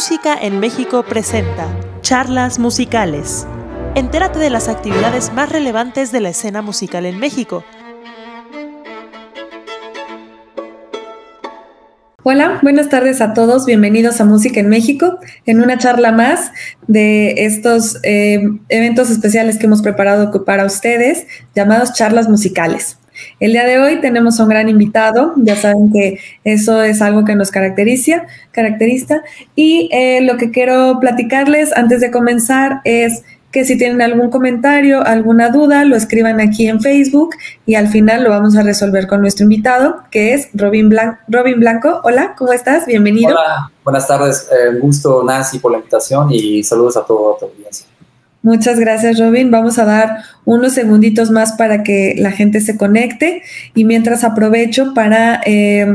Música en México presenta Charlas Musicales. Entérate de las actividades más relevantes de la escena musical en México. Hola, buenas tardes a todos, bienvenidos a Música en México, en una charla más de estos eh, eventos especiales que hemos preparado para ustedes, llamados charlas musicales. El día de hoy tenemos un gran invitado, ya saben que eso es algo que nos caracteriza, caracteriza y eh, lo que quiero platicarles antes de comenzar es que si tienen algún comentario, alguna duda, lo escriban aquí en Facebook y al final lo vamos a resolver con nuestro invitado, que es Robin, Robin Blanco. Hola, ¿cómo estás? Bienvenido. Hola, buenas tardes. Eh, gusto, Nancy, por la invitación y saludos a toda tu audiencia. Muchas gracias, Robin. Vamos a dar unos segunditos más para que la gente se conecte y mientras aprovecho para eh,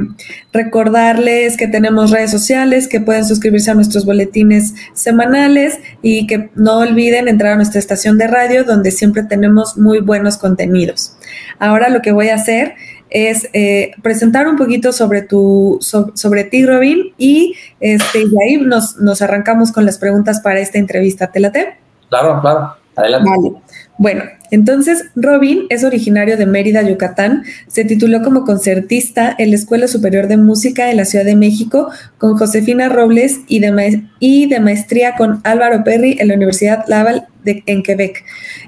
recordarles que tenemos redes sociales, que pueden suscribirse a nuestros boletines semanales y que no olviden entrar a nuestra estación de radio donde siempre tenemos muy buenos contenidos. Ahora lo que voy a hacer es eh, presentar un poquito sobre tu sobre ti, Robin, y, este, y ahí nos, arrancamos con las preguntas para esta entrevista. ¿Te late? Claro, claro. Adelante. Vale. Bueno, entonces Robin es originario de Mérida, Yucatán. Se tituló como concertista en la Escuela Superior de Música de la Ciudad de México con Josefina Robles y de, maestría con Álvaro Perry en la Universidad Laval de, en Quebec,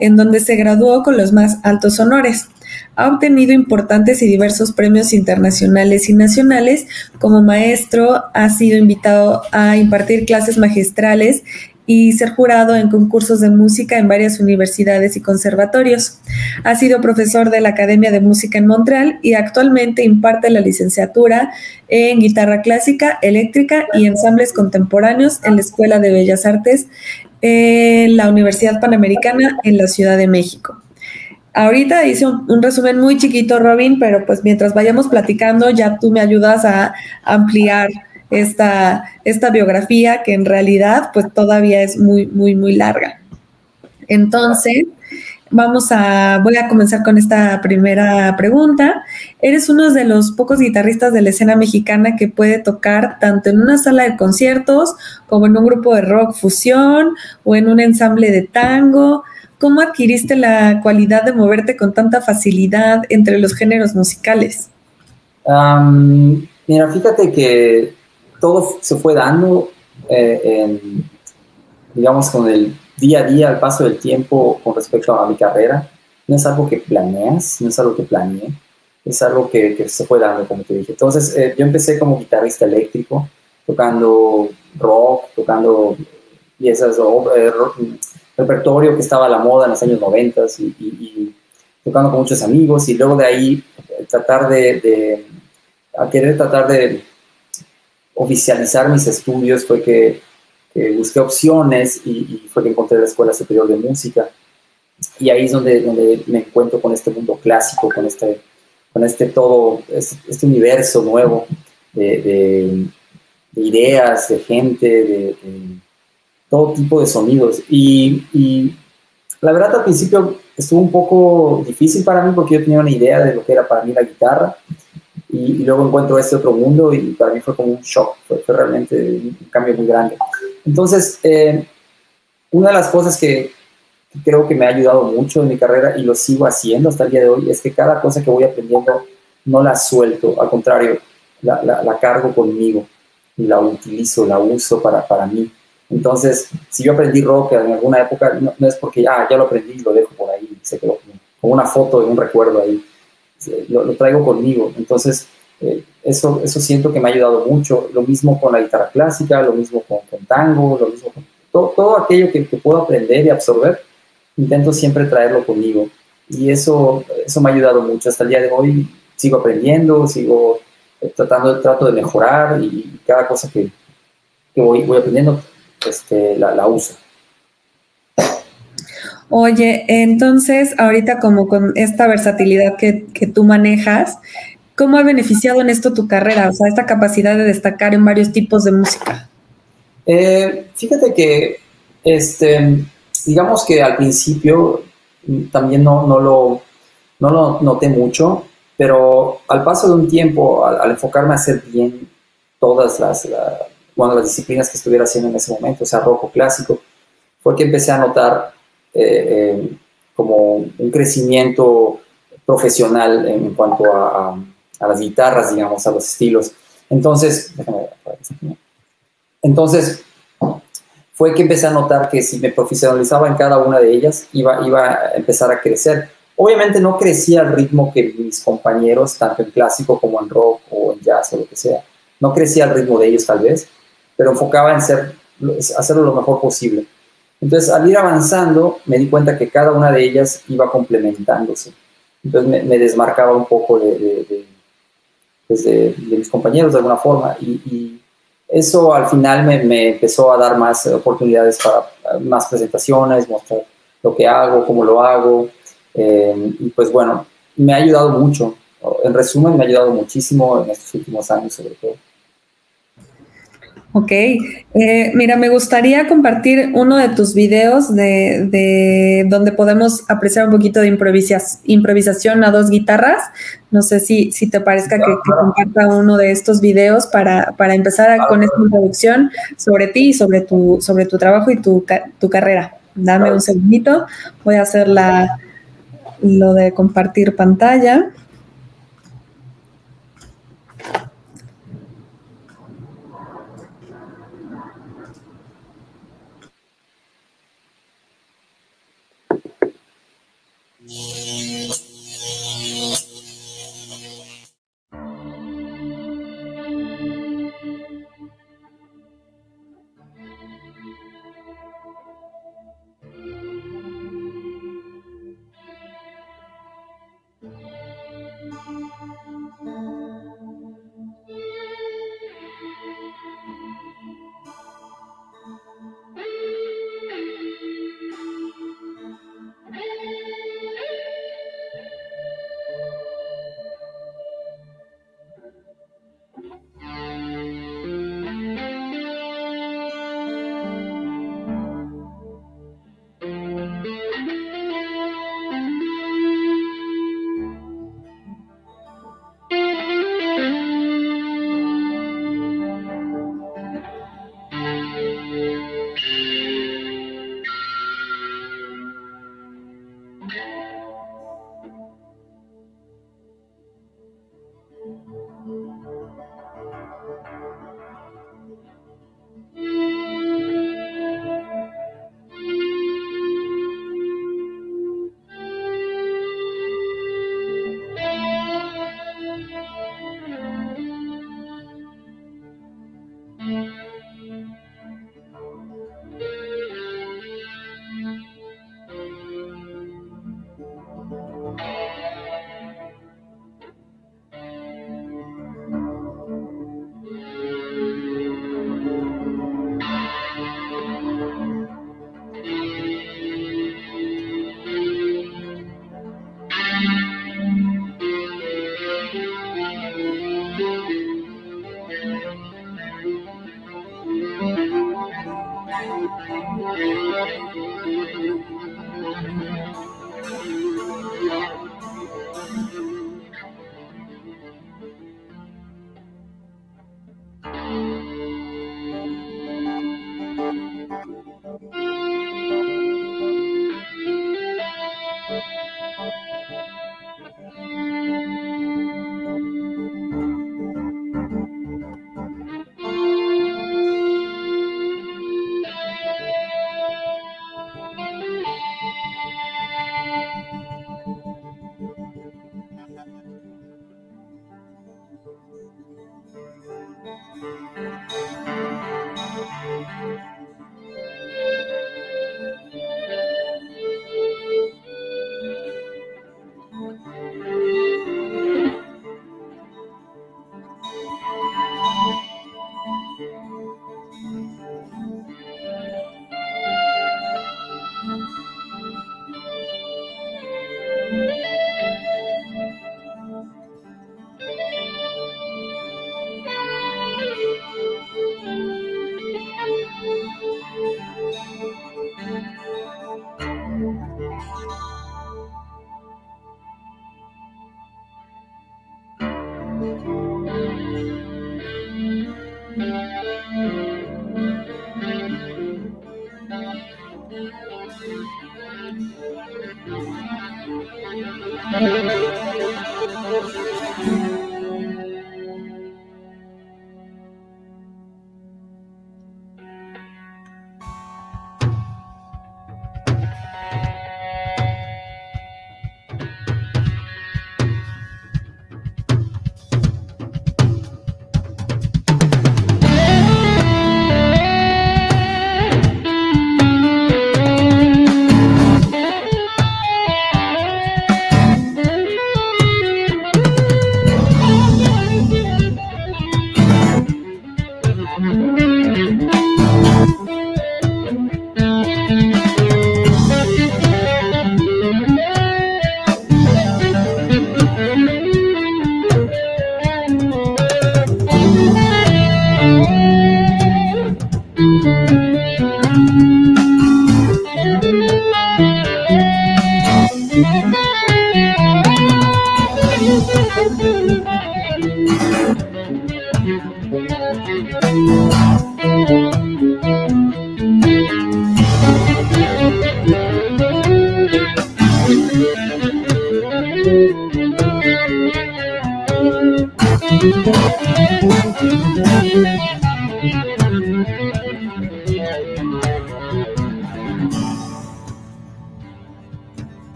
en donde se graduó con los más altos honores. Ha obtenido importantes y diversos premios internacionales y nacionales. Como maestro, ha sido invitado a impartir clases magistrales y ser jurado en concursos de música en varias universidades y conservatorios. Ha sido profesor de la Academia de Música en Montreal y actualmente imparte la licenciatura en guitarra clásica, eléctrica y ensambles contemporáneos en la Escuela de Bellas Artes en la Universidad Panamericana en la Ciudad de México. Ahorita hice un, resumen muy chiquito, Robin, pero pues mientras vayamos platicando ya tú me ayudas a ampliar esta, esta biografía que en realidad pues todavía es muy, muy, muy larga. Entonces, vamos a, voy a comenzar con esta primera pregunta. Eres uno de los pocos guitarristas de la escena mexicana que puede tocar tanto en una sala de conciertos como en un grupo de rock fusión o en un ensamble de tango. ¿Cómo adquiriste la cualidad de moverte con tanta facilidad entre los géneros musicales? mira, fíjate que todo se fue dando, eh, digamos, con el día a día, al paso del tiempo con respecto a mi carrera. No es algo que planeas, no es algo que planeé, es algo que, se fue dando, como te dije. Entonces, eh, yo empecé como guitarrista eléctrico, tocando rock, tocando piezas, o eh, repertorio que estaba a la moda en los años 90 y, y, tocando con muchos amigos y luego de ahí tratar de, de a querer tratar de oficializar mis estudios fue que, busqué opciones y, fue que encontré la Escuela Superior de Música. Y ahí es donde, me encuentro con este mundo clásico, con este, con este todo, este, este universo nuevo de, ideas, de gente, de, todo tipo de sonidos. Y, y la verdad al principio estuvo un poco difícil para mí porque yo tenía una idea de lo que era para mí la guitarra y, luego encuentro este otro mundo y para mí fue como un shock, fue, realmente un cambio muy grande. Entonces, eh, una de las cosas que, creo que me ha ayudado mucho en mi carrera y lo sigo haciendo hasta el día de hoy es que cada cosa que voy aprendiendo no la suelto, al contrario, la, la, cargo conmigo y la utilizo, la uso para, para mí. Entonces, si yo aprendí rock en alguna época, no, es porque ah, ya lo aprendí y lo dejo por ahí, se quedó como una foto de un recuerdo ahí lo, traigo conmigo. Entonces, eh, eso, eso siento que me ha ayudado mucho. Lo mismo con la guitarra clásica, lo mismo con, tango, lo mismo con todo, todo aquello que, puedo aprender y absorber, intento siempre traerlo conmigo. Y eso, eso me ha ayudado mucho. Hasta el día de hoy sigo aprendiendo, sigo eh, tratando, trato de mejorar y cada cosa que, que voy, voy aprendiendo, este, la, la uso. Oye, entonces, ahorita como con esta versatilidad que, tú manejas, ¿cómo ha beneficiado en esto tu carrera? O sea, esta capacidad de destacar en varios tipos de música. Eh, fíjate que, este, digamos que al principio también no, no, lo, no lo noté mucho, pero al paso de un tiempo, al, enfocarme a hacer bien todas las, las disciplinas que estuviera haciendo en ese momento, o sea, rock o clásico, fue que empecé a notar eh, eh, como un crecimiento profesional en cuanto a, las guitarras, digamos, a los estilos. Entonces, entonces fue que empecé a notar que si me profesionalizaba en cada una de ellas, iba, iba a empezar a crecer. Obviamente no crecía al ritmo que mis compañeros, tanto en clásico como en rock o en jazz o lo que sea. No crecía al ritmo de ellos tal vez, pero enfocaba en ser, hacerlo lo mejor posible. Entonces, al ir avanzando, me di cuenta que cada una de ellas iba complementándose. Entonces, me, desmarcaba un poco pues, de, mis compañeros de alguna forma. Y, eso al final me, me, empezó a dar más oportunidades para más presentaciones, mostrar lo que hago, cómo lo hago. Eh, y pues bueno, me ha ayudado mucho. En resumen, me ha ayudado muchísimo en estos últimos años, sobre todo. Ok, eh, mira, me gustaría compartir uno de tus videos de, donde podemos apreciar un poquito de improvisación a dos guitarras. No sé si, si te parezca que, comparta uno de estos videos para, empezar con esta introducción sobre ti y sobre tu, sobre tu trabajo y tu, tu carrera. Dame un segundito, voy a hacer la, lo de compartir pantalla.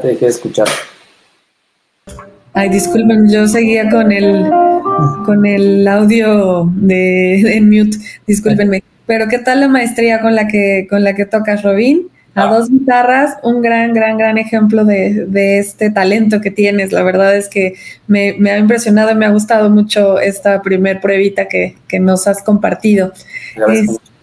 Ya te dejé de escuchar. Ay, disculpen, yo seguía con el con el audio de en mute, discúlpenme. Pero ¿qué tal la maestría con la que con la que tocas, Robin? A ah. dos guitarras, un gran, gran, gran ejemplo de, de, este talento que tienes. La verdad es que me, me ha impresionado y me ha gustado mucho esta primer pruebita que, que nos has compartido.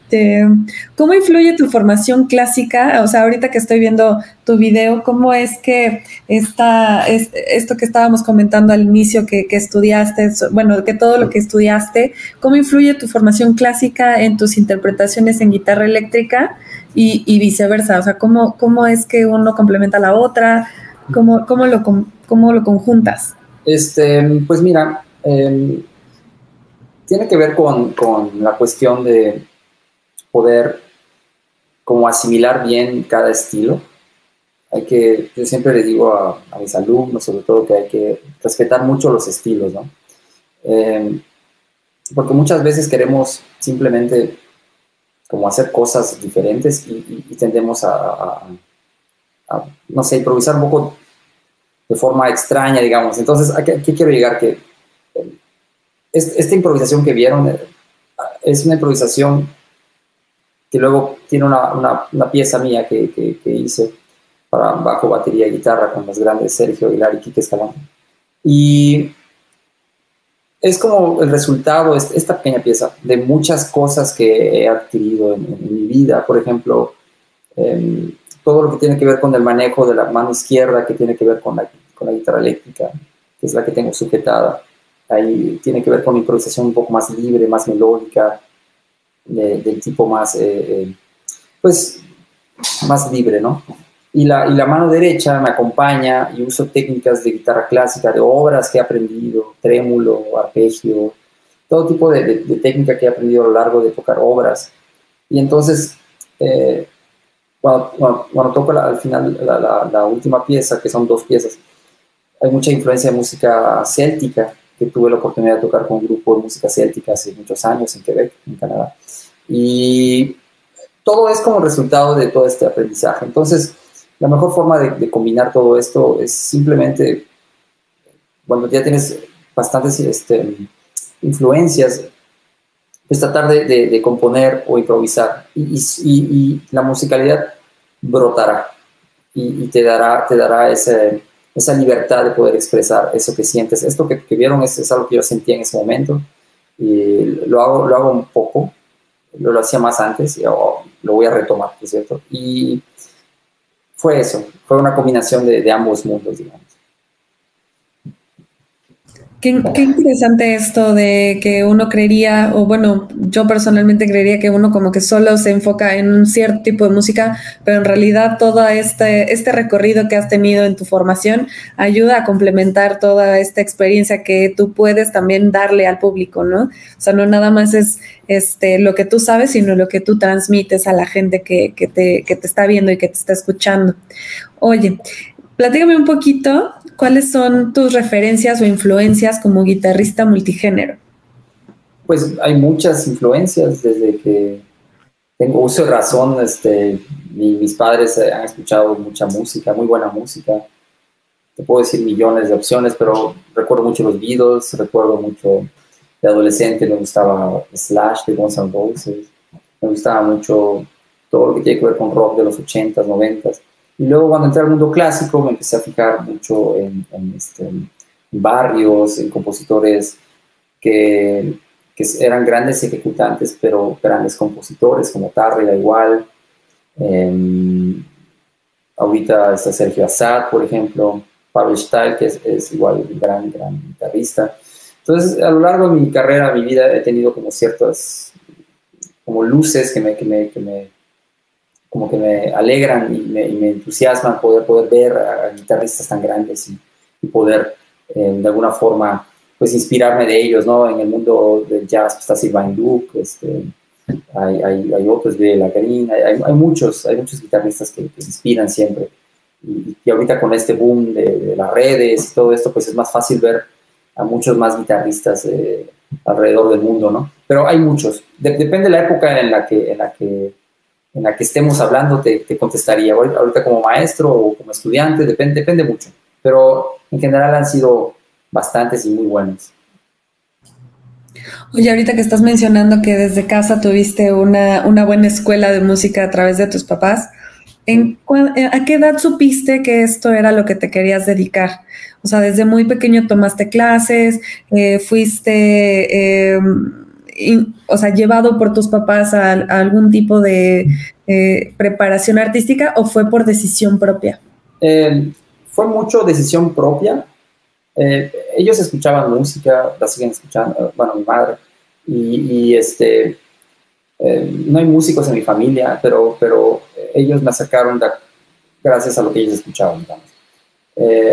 Este, ¿Cómo influye tu formación clásica? O sea, ahorita que estoy viendo tu video, ¿cómo es que esta, esto que estábamos comentando al inicio, que, estudiaste, bueno, que todo lo que estudiaste, ¿cómo influye tu formación clásica en tus interpretaciones en guitarra eléctrica y, viceversa? O sea, ¿cómo, ¿cómo es que uno complementa a la otra? ¿Cómo, cómo, lo, cómo lo conjuntas? Este, pues mira, em, tiene que ver con, con la cuestión de poder como asimilar bien cada estilo. Hay que, yo siempre le digo a, mis alumnos, sobre todo, que hay que respetar mucho los estilos, ¿no? Em, porque muchas veces queremos simplemente como hacer cosas diferentes y, tendemos a, no sé, improvisar un poco de forma extraña, digamos. Entonces, ¿a quiero llegar? Que eh, esta improvisación que vieron eh, es una improvisación que luego tiene una, una, pieza mía que, que, hice para bajo, batería y guitarra con los grandes Sergio Aguilar y Quique Escalante. Y es como el resultado, esta pequeña pieza, de muchas cosas que he adquirido en, mi vida. Por ejemplo, em, todo lo que tiene que ver con el manejo de la mano izquierda, que tiene que ver con la, con la guitarra eléctrica, que es la que tengo sujetada. Ahí tiene que ver con improvisación un poco más libre, más melódica, del tipo más, eh, eh, pues, más libre, ¿no? Y la, y la, mano derecha me acompaña y uso técnicas de guitarra clásica, de obras que he aprendido, trémulo, arpegio, todo tipo de, de, técnica que he aprendido a lo largo de tocar obras. Y entonces, eh, cuando, toco al final la, última pieza, que son dos piezas, hay mucha influencia de música céltica, que tuve la oportunidad de tocar con un grupo de música céltica hace muchos años en Quebec, en Canadá. Y todo es como resultado de todo este aprendizaje. Entonces, la mejor forma de, combinar todo esto es simplemente, cuando ya tienes bastantes este, influencias, pues tratar de, componer o improvisar. Y, la musicalidad brotará y, te dará, te dará ese, esa libertad de poder expresar eso que sientes. Esto que, vieron es, es, algo que yo sentía en ese momento y lo hago, lo hago un poco, lo, lo hacía más antes y lo voy a retomar, cierto? Y fue eso, fue una combinación de, de ambos mundos, digamos. Qué, interesante esto de que uno creería, o bueno, yo personalmente creería que uno como que solo se enfoca en un cierto tipo de música, pero en realidad todo este, este recorrido que has tenido en tu formación ayuda a complementar toda esta experiencia que tú puedes también darle al público, ¿no? O sea, no nada más es este, lo que tú sabes, sino lo que tú transmites a la gente que, que, te, que te está viendo y que te está escuchando. Oye, platícame un poquito ¿cuáles son tus referencias o influencias como guitarrista multigénero? Pues hay muchas influencias desde que tengo uso de razón. Este, mis padres han escuchado mucha música, muy buena música. Te puedo decir millones de opciones, pero recuerdo mucho los Beatles, recuerdo mucho de adolescente, me gustaba Slash de Guns N' Roses, me gustaba mucho todo lo que tiene que ver con rock de los 80s, 90s. Y luego cuando entré al mundo clásico me empecé a fijar mucho en, este, barrios, en compositores que, eran grandes ejecutantes, pero grandes compositores, como Tarrega igual. ahorita está Sergio Assad, por ejemplo, Pablo Stahl, que es, igual un gran, gran guitarrista. Entonces, a lo largo de mi carrera, mi vida, he tenido como ciertas como luces que me, que me, que me como que me alegran y me, entusiasman poder, poder ver a, guitarristas tan grandes y, poder eh, de alguna forma pues inspirarme de ellos, ¿no? En el mundo del jazz pues, está Sylvain Duke, este, hay, hay, hay, otros de la Green, hay, hay, muchos, hay muchos guitarristas que, que inspiran siempre. Y, y, ahorita con este boom de, las redes y todo esto, pues es más fácil ver a muchos más guitarristas eh, alrededor del mundo, ¿no? Pero hay muchos. depende de la época en la que, en la que en la que estemos hablando te, contestaría. Ahorita como maestro o como estudiante, depende, depende mucho. Pero en general han sido bastantes y muy buenos. Oye, ahorita que estás mencionando que desde casa tuviste una, una buena escuela de música a través de tus papás, ¿en eh, ¿a qué edad supiste que esto era lo que te querías dedicar? O sea, desde muy pequeño tomaste clases, eh, fuiste... Eh, o sea, llevado por tus papás a, algún tipo de eh, preparación artística o fue por decisión propia? Eh, fue mucho decisión propia. Eh, ellos escuchaban música, la siguen escuchando, bueno, mi madre, y, este, no hay músicos en mi familia, pero, pero ellos me acercaron gracias a lo que ellos escuchaban,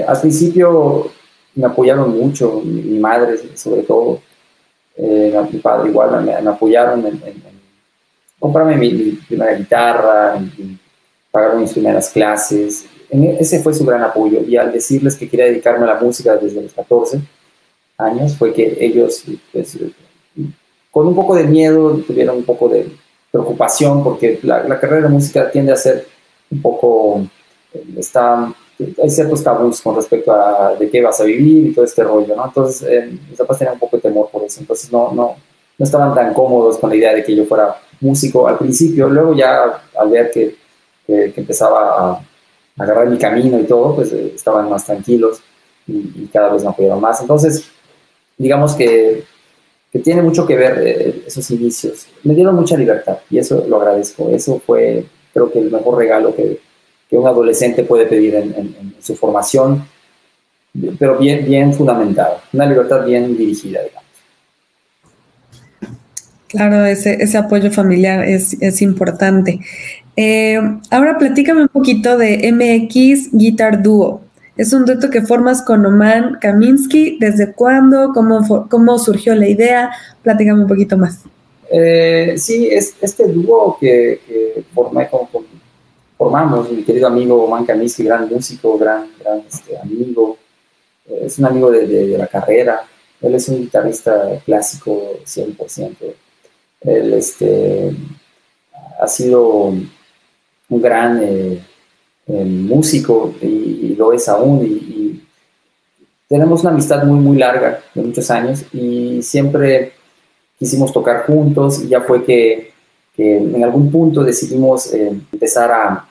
al principio me apoyaron mucho, mi madre sobre todo, eh, mi padre igual me, apoyaron en, comprarme mi, primera guitarra, en, pagar mis primeras clases. E, ese fue su gran apoyo. Y al decirles que quería dedicarme a la música desde los 14 años, fue que ellos, pues, con un poco de miedo, tuvieron un poco de preocupación, porque la, la carrera de música tiende a ser un poco, está hay ciertos tabús con respecto a de qué vas a vivir y todo este rollo, ¿no? Entonces, eh, mis papás tenían un poco de temor por eso, entonces no, no, no estaban tan cómodos con la idea de que yo fuera músico al principio, luego ya al ver que, que, empezaba a, agarrar mi camino y todo, pues eh, estaban más tranquilos y, cada vez me apoyaron más. Entonces, digamos que, que tiene mucho que ver eh, esos inicios. Me dieron mucha libertad y eso lo agradezco. Eso fue, creo que el mejor regalo que, que un adolescente puede pedir en, su formación, pero bien, bien fundamentada, una libertad bien dirigida, digamos. Claro, ese, ese apoyo familiar es, es importante. Eh, ahora platícame un poquito de MX Guitar Duo. Es un dueto que formas con Oman Kaminsky. ¿Desde cuándo? ¿Cómo, cómo surgió la idea? Platícame un poquito más. Eh, sí, es este dúo que, formé con, con formamos, mi querido amigo Oman Kaminsky, gran músico, gran, gran este, amigo, eh, es un amigo de, la carrera, él es un guitarrista clásico 100%, él este, ha sido un gran eh, eh, músico y, lo es aún, y, tenemos una amistad muy, muy larga, de muchos años, y siempre quisimos tocar juntos, y ya fue que, en algún punto decidimos empezar a,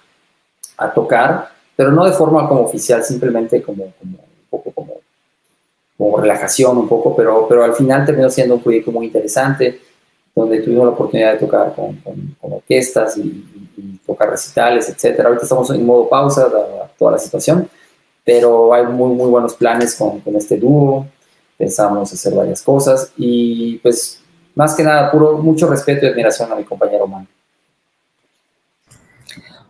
a tocar, pero no de forma como oficial, simplemente como, como un poco como, como relajación un poco, pero, pero al final terminó siendo un proyecto muy interesante, donde tuvimos la oportunidad de tocar con, con, orquestas y, tocar recitales, etcétera. Ahorita estamos en modo pausa, dada toda la situación, pero hay muy, muy buenos planes con, con este dúo, pensamos hacer varias cosas y pues más que nada, puro, mucho respeto y admiración a mi compañero Manu.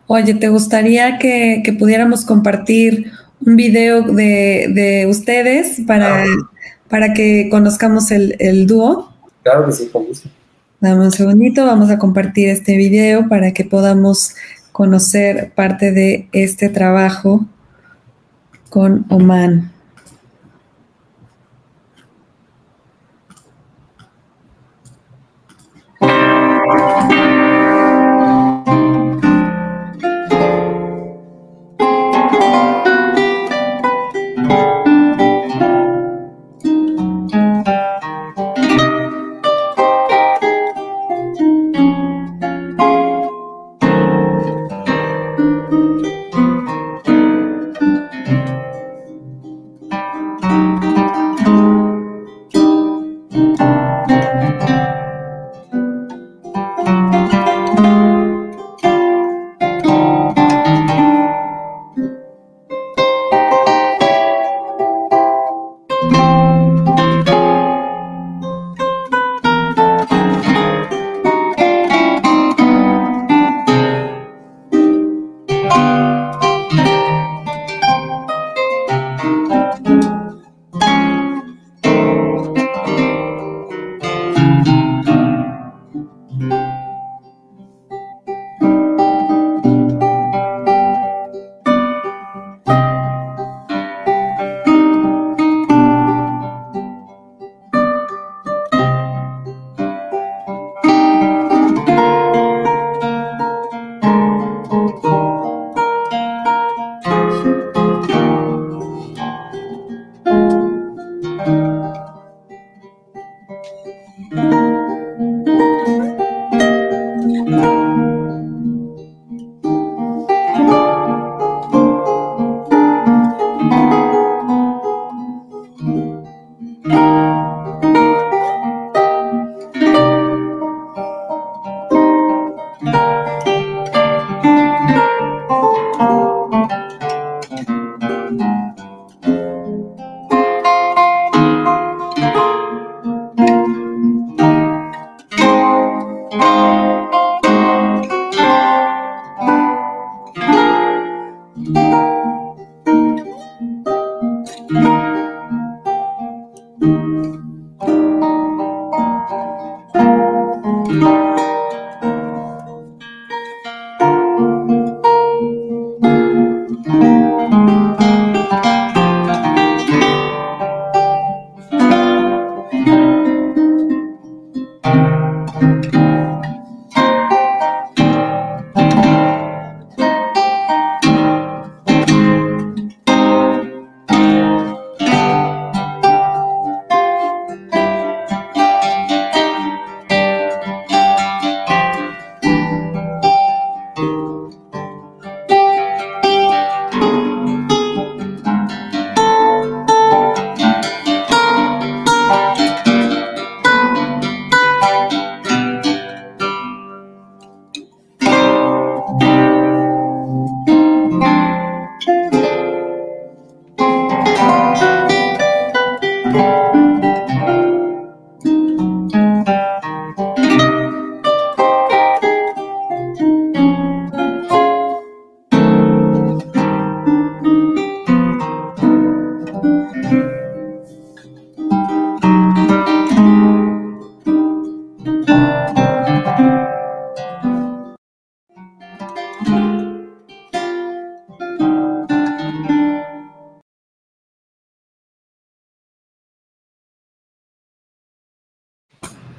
Oye, ¿te gustaría que, pudiéramos compartir un video de, ustedes para, para que conozcamos el, dúo? Claro que sí, con gusto. Dame un segundito, vamos a compartir este video para que podamos conocer parte de este trabajo con Oman.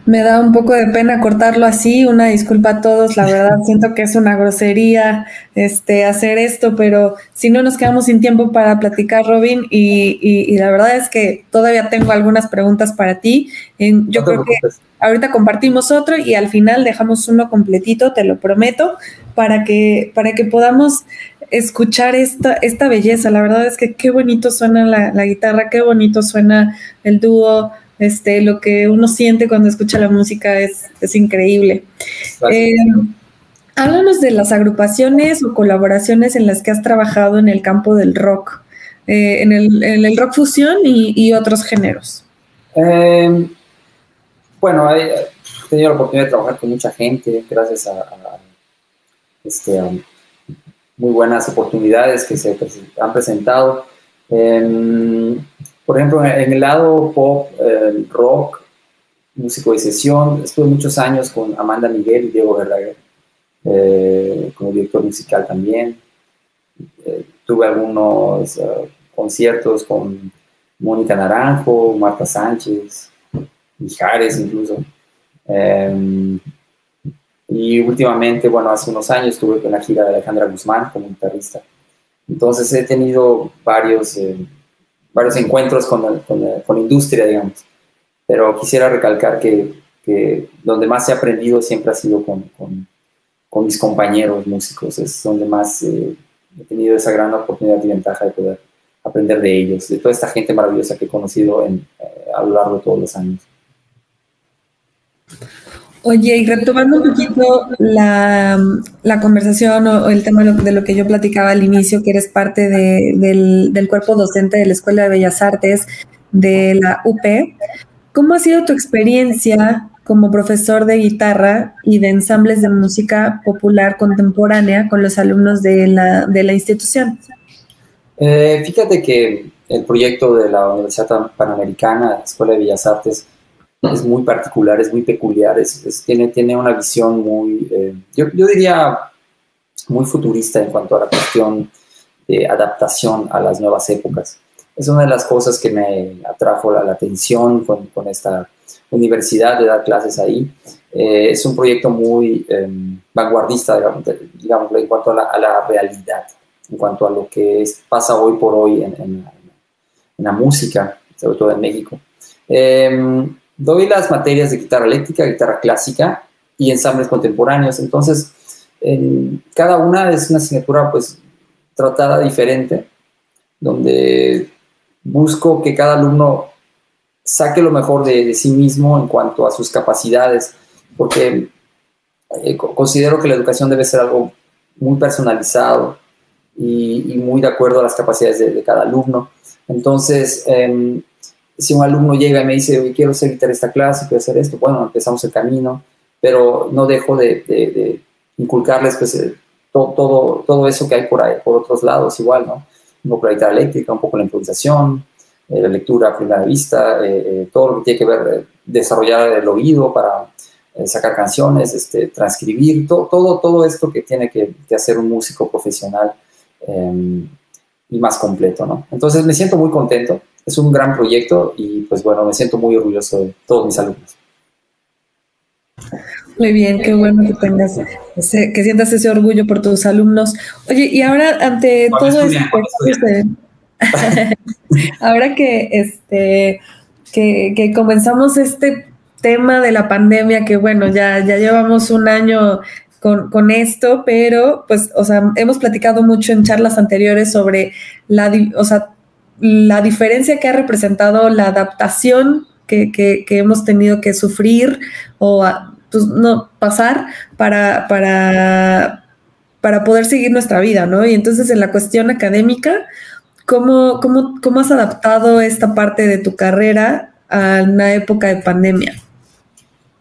Me da un poco de pena cortarlo así, una disculpa a todos, la verdad siento que es una grosería este, hacer esto, pero si no nos quedamos sin tiempo para platicar, Robin, y, la verdad es que todavía tengo algunas preguntas para ti. yo creo que ahorita compartimos otro y al final dejamos uno completito, te lo prometo, para que, para que podamos escuchar esta, esta belleza. La verdad es que qué bonito suena la, la guitarra, qué bonito suena el dúo este, lo que uno siente cuando escucha la música es, increíble. Eh, háblanos de las agrupaciones o colaboraciones en las que has trabajado en el campo del rock, eh, en, el, rock fusión y, otros géneros. Em, bueno, he tenido la oportunidad de trabajar con mucha gente gracias a, este, muy buenas oportunidades que se han presentado. Em, por ejemplo, en el lado pop, rock, músico de sesión, estuve muchos años con Amanda Miguel y Diego Verdaguer, eh, como director musical también. Eh, tuve algunos eh, conciertos con Mónica Naranjo, Marta Sánchez, Mijares incluso. Em, y últimamente, bueno, hace unos años estuve con la gira de Alejandra Guzmán como guitarrista. Entonces he tenido varios varios encuentros con, la industria, digamos. Pero quisiera recalcar que, donde más he aprendido siempre ha sido con, mis compañeros músicos, es donde más eh, he tenido esa gran oportunidad y ventaja de poder aprender de ellos, de toda esta gente maravillosa que he conocido eh, a lo largo de todos los años. Oye, y retomando un poquito la, conversación o, el tema de lo, que yo platicaba al inicio, que eres parte del, cuerpo docente de la Escuela de Bellas Artes de la UP, ¿cómo ha sido tu experiencia como profesor de guitarra y de ensambles de música popular contemporánea con los alumnos de la, institución? Eh, fíjate que el proyecto de la Universidad Panamericana, Escuela de Bellas Artes, es muy particular, es muy peculiar, es, tiene, tiene una visión muy, eh, yo, yo, diría, muy futurista en cuanto a la cuestión de adaptación a las nuevas épocas. Es una de las cosas que me atrajo la, atención con, con, esta universidad de dar clases ahí. Eh, es un proyecto muy em, vanguardista, digamos, en cuanto a la, a la, realidad, en cuanto a lo que es, pasa hoy por hoy en, en, en la música, sobre todo en México. Doy las materias de guitarra eléctrica, guitarra clásica y ensambles contemporáneos. Entonces, cada una es una asignatura pues tratada diferente, donde busco que cada alumno saque lo mejor de, sí mismo en cuanto a sus capacidades, porque eh, considero que la educación debe ser algo muy personalizado y, muy de acuerdo a las capacidades de, cada alumno. Entonces, em, si un alumno llega y me dice, Oye, quiero ser guitarrista clásico, quiero hacer esto, bueno, empezamos el camino, pero no dejo de, inculcarles pues, eh, todo, todo, eso que hay por ahí, por otros lados igual, ¿no? Un poco la guitarra eléctrica, un poco la improvisación, eh, la lectura a primera vista, eh, todo lo que tiene que ver, desarrollar el oído para sacar canciones, este, transcribir, todo, todo, todo esto que tiene que, hacer un músico profesional em, y más completo, ¿no? Entonces me siento muy contento es un gran proyecto y pues bueno, me siento muy orgulloso de todos mis alumnos. Muy bien, qué bueno que tengas, que sientas ese orgullo por tus alumnos. Oye, y ahora ante todo esto, ahora que este que, comenzamos este tema de la pandemia, que bueno, ya, ya llevamos un año con, con, esto, pero pues, o sea, hemos platicado mucho en charlas anteriores sobre la, o sea, la diferencia que ha representado la adaptación que, hemos tenido que sufrir o pues, no, pasar para, para, para poder seguir nuestra vida, ¿no? Y entonces en la cuestión académica, ¿cómo, cómo, has adaptado esta parte de tu carrera a una época de pandemia?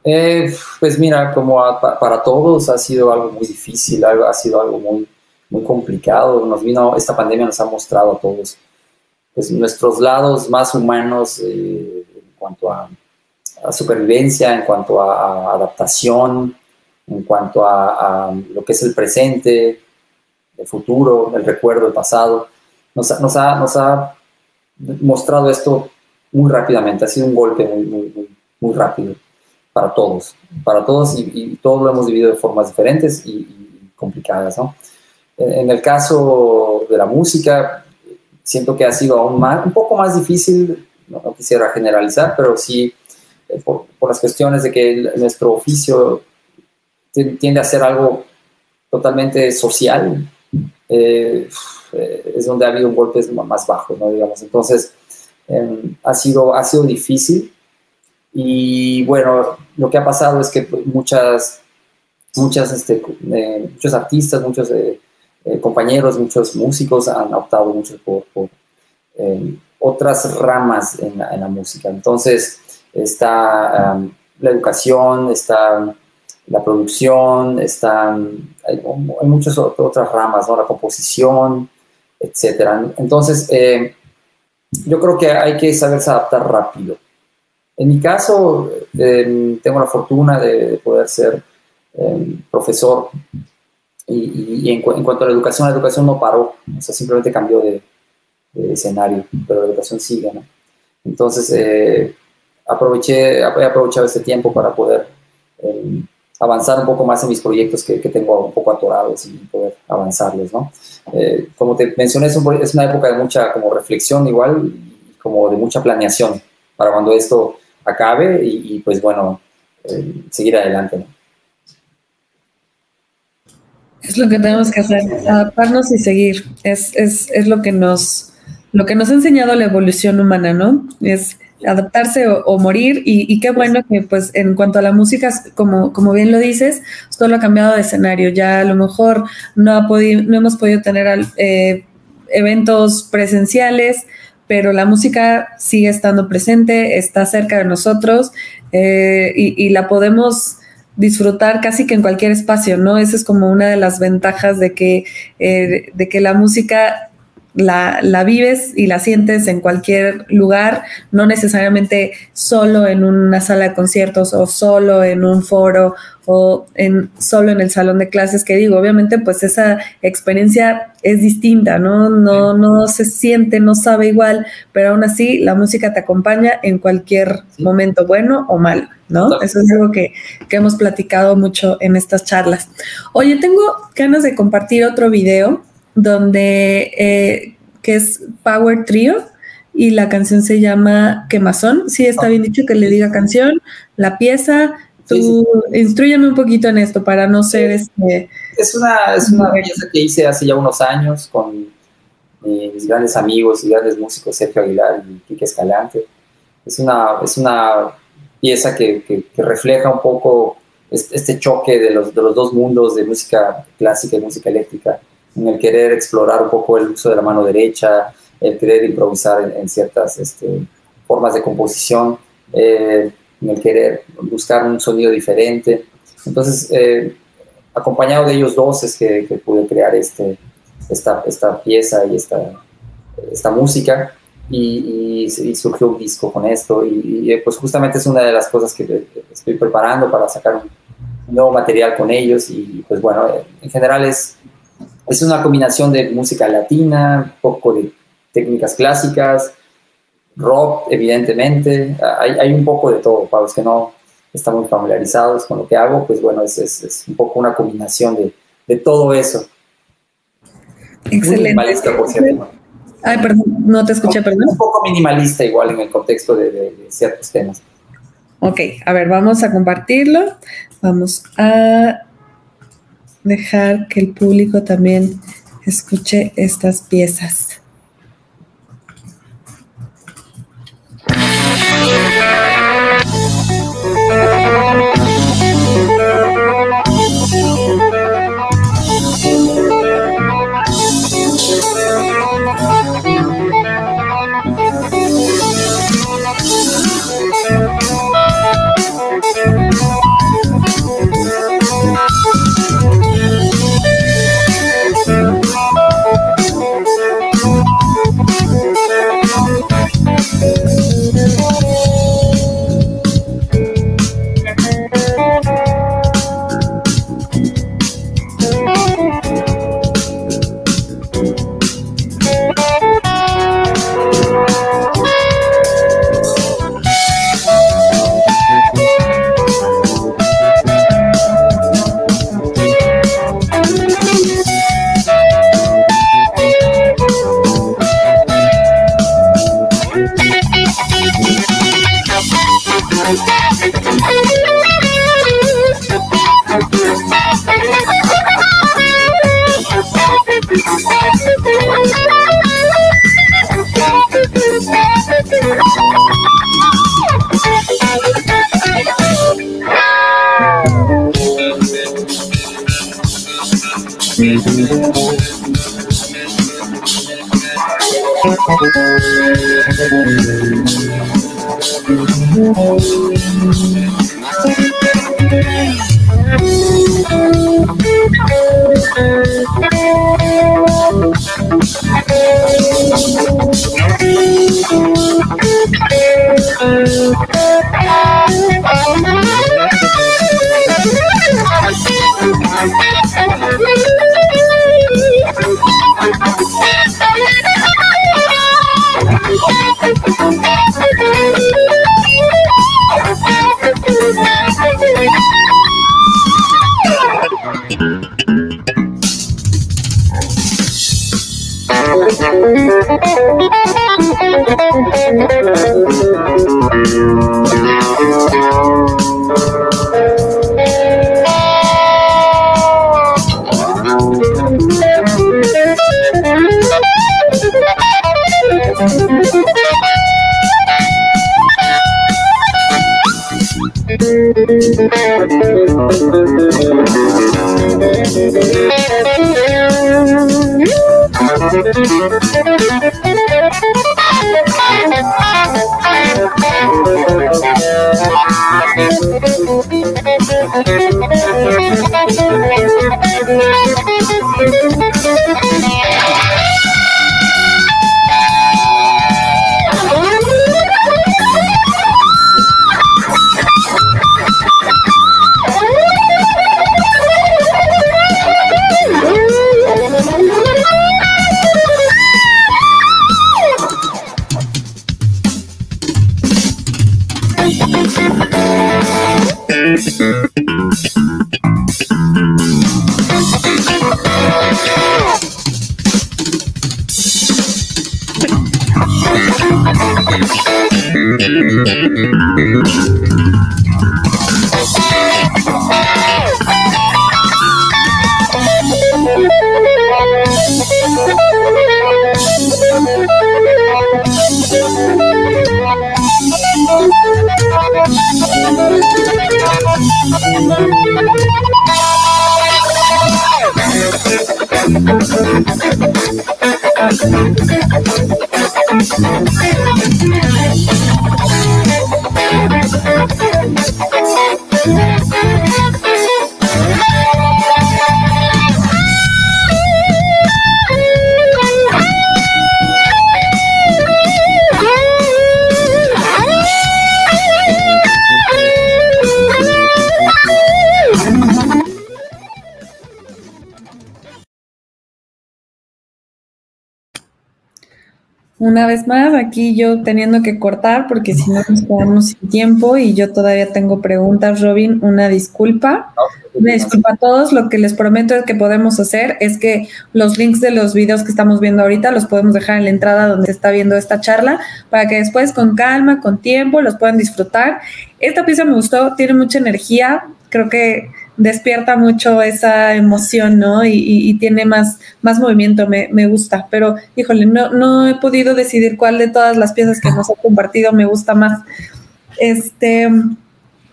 Eh, pues mira, como para todos ha sido algo muy difícil, ha sido algo muy, muy complicado. Nos vino, esta pandemia nos ha mostrado a todos pues, nuestros lados más humanos eh, en cuanto a, supervivencia, en cuanto a, adaptación, en cuanto a, lo que es el presente, el futuro, el recuerdo, el pasado. Nos, nos, ha, nos ha mostrado esto muy rápidamente, ha sido un golpe muy, muy, muy, rápido. para todos, para todos y, todos lo hemos vivido de formas diferentes y, complicadas, ¿no? En, el caso de la música, siento que ha sido aún más, un poco más difícil, no, quisiera generalizar, pero sí eh, por, las cuestiones de que nuestro oficio tiende a ser algo totalmente social, eh, eh, es donde ha habido golpes más bajos, ¿no? Digamos, entonces em, ha, sido, ha sido difícil y bueno, lo que ha pasado es que muchas, muchas, este, eh, muchos artistas, muchos eh, eh, compañeros, muchos músicos han optado mucho por, otras ramas en la, música. Entonces está la educación, está la producción, están, hay, muchas otras ramas, ¿no? la composición, etc. Entonces, yo creo que hay que saberse adaptar rápido. En mi caso, em, tengo la fortuna de, poder ser em, profesor y, en, cuanto a la educación, la educación no paró, o sea, simplemente cambió de, escenario, pero la educación sigue, ¿no? Entonces, eh, aproveché, he aprovechado este tiempo para poder em, avanzar un poco más en mis proyectos que, tengo un poco atorados y poder avanzarlos, ¿no? Eh, como te mencioné, es, es, una época de mucha como reflexión igual y como de mucha planeación para cuando esto acabe y, pues bueno, eh, seguir adelante. Es lo que tenemos que hacer, adaptarnos y seguir. Es, es, es, lo que nos lo que nos ha enseñado la evolución humana, ¿no? Es adaptarse o, morir y, qué bueno que pues en cuanto a la música, como, como bien lo dices, solo ha cambiado de escenario. Ya a lo mejor no, ha podido, no hemos podido tener eh, eventos presenciales, pero la música sigue estando presente, está cerca de nosotros eh, y, la podemos disfrutar casi que en cualquier espacio, ¿no? Esa es como una de las ventajas de que, eh, de que la música la, la, vives y la sientes en cualquier lugar, no necesariamente solo en una sala de conciertos o solo en un foro o en, solo en el salón de clases, que digo, obviamente pues esa experiencia es distinta, ¿no? No, no se siente, no sabe igual, pero aún así la música te acompaña en cualquier momento, bueno o malo, ¿no? Eso es algo que, que hemos platicado mucho en estas charlas. Oye, tengo ganas de compartir otro video donde eh, que es Power Trio y la canción se llama Quemazón. Sí, está bien dicho que le diga canción, la pieza. Tú instruyeme un poquito en esto para no ser este. Es una, es una pieza que hice hace ya unos años con mis grandes amigos y grandes músicos Sergio Aguilar y Quique Escalante. Es una, es una pieza que, que, refleja un poco este choque de los, de los dos mundos de música clásica y música eléctrica en el querer explorar un poco el uso de la mano derecha, el querer improvisar en, ciertas este, formas de composición, eh, en el querer buscar un sonido diferente. Entonces, eh, acompañado de ellos dos es que, pude crear este, esta, esta pieza y esta, esta música. Y, surgió un disco con esto. Y, pues justamente es una de las cosas que estoy preparando para sacar un nuevo material con ellos. Y pues bueno, en general es es una combinación de música latina, un poco de técnicas clásicas, rock, evidentemente. Hay, hay un poco de todo. Para los que no están muy familiarizados con lo que hago, pues bueno, es, es, un poco una combinación de, de todo eso. Excelente. minimalista, por cierto. Ay, perdón, no te escuché, perdón. Un poco minimalista igual en el contexto de, de ciertos temas. Ok, a ver, vamos a compartirlo. Vamos a dejar que el público también escuche estas piezas. Aquí yo teniendo que cortar porque si no nos quedamos sin tiempo y yo todavía tengo preguntas, Robin, una disculpa. Una disculpa a todos, lo que les prometo es que podemos hacer es que los links de los videos que estamos viendo ahorita los podemos dejar en la entrada donde se está viendo esta charla para que después con calma, con tiempo, los puedan disfrutar. Esta pieza me gustó, tiene mucha energía, creo que despierta mucho esa emoción, ¿no? Y, tiene más, más movimiento, me, me, gusta. Pero, híjole, no, no he podido decidir cuál de todas las piezas que nos ha compartido me gusta más. Este,